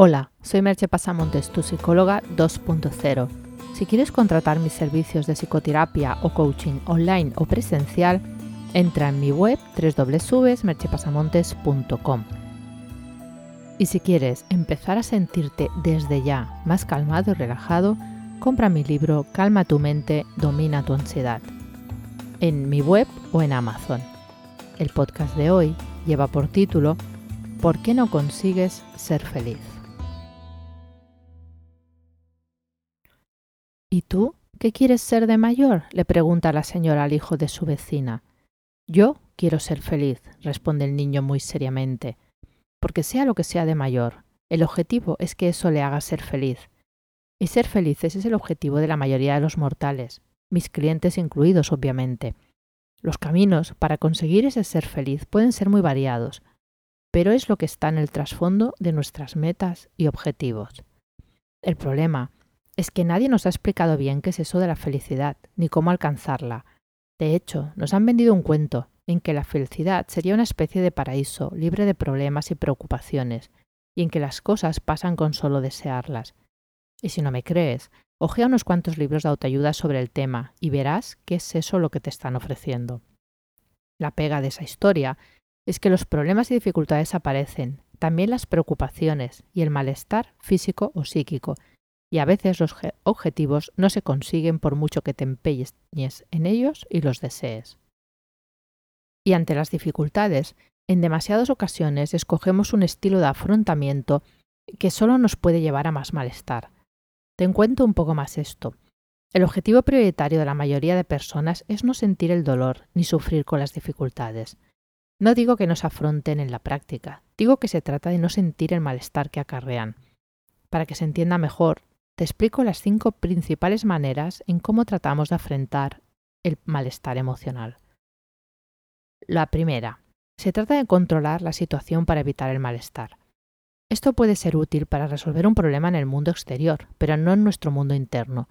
Hola, soy Merche Pasamontes, tu psicóloga 2.0. Si quieres contratar mis servicios de psicoterapia o coaching online o presencial, entra en mi web www.merchepasamontes.com. Y si quieres empezar a sentirte desde ya más calmado y relajado, compra mi libro Calma tu mente, domina tu ansiedad en mi web o en Amazon. El podcast de hoy lleva por título ¿Por qué no consigues ser feliz? ¿Y tú qué quieres ser de mayor? le pregunta la señora al hijo de su vecina. Yo quiero ser feliz, responde el niño muy seriamente, porque sea lo que sea de mayor, el objetivo es que eso le haga ser feliz. Y ser felices es el objetivo de la mayoría de los mortales, mis clientes incluidos, obviamente. Los caminos para conseguir ese ser feliz pueden ser muy variados, pero es lo que está en el trasfondo de nuestras metas y objetivos. El problema es que nadie nos ha explicado bien qué es eso de la felicidad, ni cómo alcanzarla. De hecho, nos han vendido un cuento en que la felicidad sería una especie de paraíso libre de problemas y preocupaciones, y en que las cosas pasan con solo desearlas. Y si no me crees, ojea unos cuantos libros de autoayuda sobre el tema y verás qué es eso lo que te están ofreciendo. La pega de esa historia es que los problemas y dificultades aparecen, también las preocupaciones y el malestar físico o psíquico, y a veces los objetivos no se consiguen por mucho que te empeñes en ellos y los desees. Y ante las dificultades, en demasiadas ocasiones escogemos un estilo de afrontamiento que solo nos puede llevar a más malestar. Te encuentro un poco más esto. El objetivo prioritario de la mayoría de personas es no sentir el dolor ni sufrir con las dificultades. No digo que no se afronten en la práctica, digo que se trata de no sentir el malestar que acarrean. Para que se entienda mejor, te explico las cinco principales maneras en cómo tratamos de afrontar el malestar emocional. La primera, se trata de controlar la situación para evitar el malestar. Esto puede ser útil para resolver un problema en el mundo exterior, pero no en nuestro mundo interno.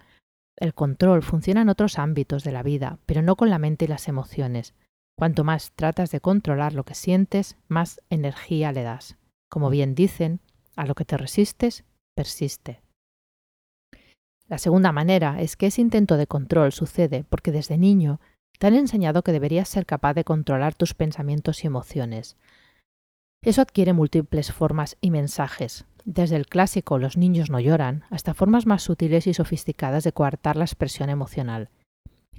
El control funciona en otros ámbitos de la vida, pero no con la mente y las emociones. Cuanto más tratas de controlar lo que sientes, más energía le das. Como bien dicen, a lo que te resistes, persiste. La segunda manera es que ese intento de control sucede porque desde niño te han enseñado que deberías ser capaz de controlar tus pensamientos y emociones. Eso adquiere múltiples formas y mensajes, desde el clásico los niños no lloran hasta formas más sutiles y sofisticadas de coartar la expresión emocional.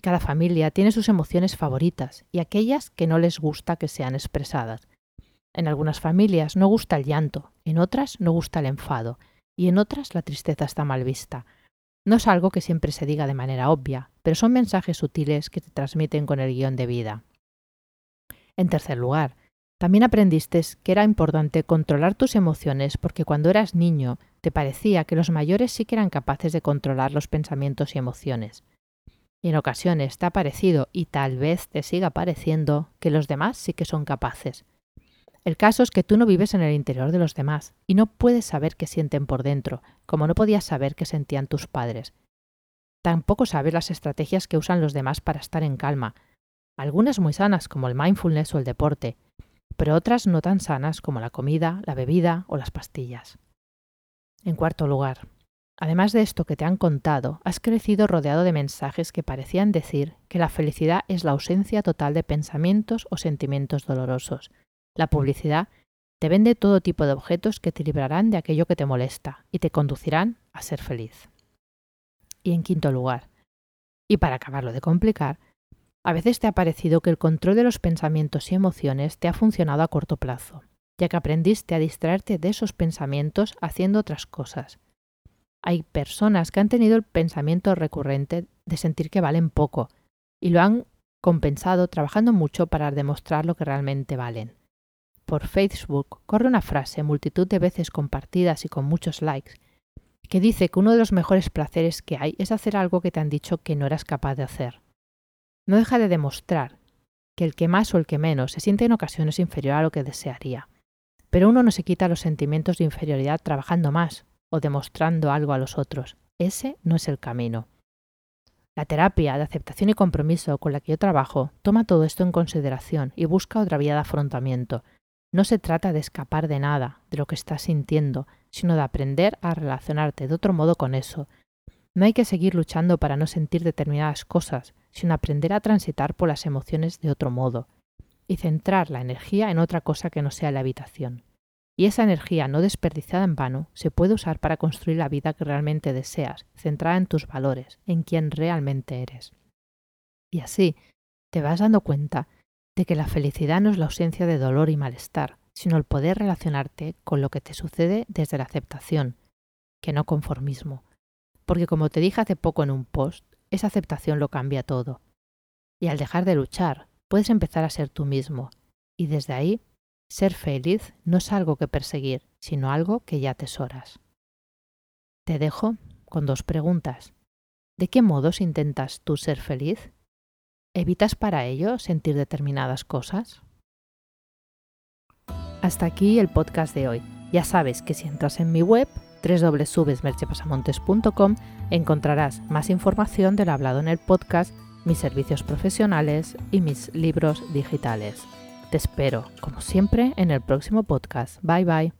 Cada familia tiene sus emociones favoritas y aquellas que no les gusta que sean expresadas. En algunas familias no gusta el llanto, en otras no gusta el enfado, y en otras la tristeza está mal vista. No es algo que siempre se diga de manera obvia, pero son mensajes sutiles que te transmiten con el guion de vida. En tercer lugar, también aprendiste que era importante controlar tus emociones porque cuando eras niño te parecía que los mayores sí que eran capaces de controlar los pensamientos y emociones. Y en ocasiones te ha parecido, y tal vez te siga pareciendo, que los demás sí que son capaces. El caso es que tú no vives en el interior de los demás y no puedes saber qué sienten por dentro, como no podías saber qué sentían tus padres. Tampoco sabes las estrategias que usan los demás para estar en calma, algunas muy sanas como el mindfulness o el deporte, pero otras no tan sanas como la comida, la bebida o las pastillas. En cuarto lugar, Además de esto que te han contado, has crecido rodeado de mensajes que parecían decir que la felicidad es la ausencia total de pensamientos o sentimientos dolorosos. La publicidad te vende todo tipo de objetos que te librarán de aquello que te molesta y te conducirán a ser feliz. Y en quinto lugar, y para acabarlo de complicar, a veces te ha parecido que el control de los pensamientos y emociones te ha funcionado a corto plazo, ya que aprendiste a distraerte de esos pensamientos haciendo otras cosas hay personas que han tenido el pensamiento recurrente de sentir que valen poco y lo han compensado trabajando mucho para demostrar lo que realmente valen. Por Facebook corre una frase multitud de veces compartidas y con muchos likes que dice que uno de los mejores placeres que hay es hacer algo que te han dicho que no eras capaz de hacer. No deja de demostrar que el que más o el que menos se siente en ocasiones inferior a lo que desearía. Pero uno no se quita los sentimientos de inferioridad trabajando más, o demostrando algo a los otros. Ese no es el camino. La terapia de aceptación y compromiso con la que yo trabajo toma todo esto en consideración y busca otra vía de afrontamiento. No se trata de escapar de nada, de lo que estás sintiendo, sino de aprender a relacionarte de otro modo con eso. No hay que seguir luchando para no sentir determinadas cosas, sino aprender a transitar por las emociones de otro modo y centrar la energía en otra cosa que no sea la habitación. Y esa energía no desperdiciada en vano se puede usar para construir la vida que realmente deseas, centrada en tus valores, en quien realmente eres. Y así te vas dando cuenta de que la felicidad no es la ausencia de dolor y malestar, sino el poder relacionarte con lo que te sucede desde la aceptación, que no conformismo. Porque como te dije hace poco en un post, esa aceptación lo cambia todo. Y al dejar de luchar, puedes empezar a ser tú mismo. Y desde ahí, ser feliz no es algo que perseguir, sino algo que ya atesoras. Te dejo con dos preguntas. ¿De qué modos intentas tú ser feliz? ¿Evitas para ello sentir determinadas cosas? Hasta aquí el podcast de hoy. Ya sabes que si entras en mi web www.merchepasamontes.com encontrarás más información de lo hablado en el podcast, mis servicios profesionales y mis libros digitales. Te espero, como siempre, en el próximo podcast. Bye bye.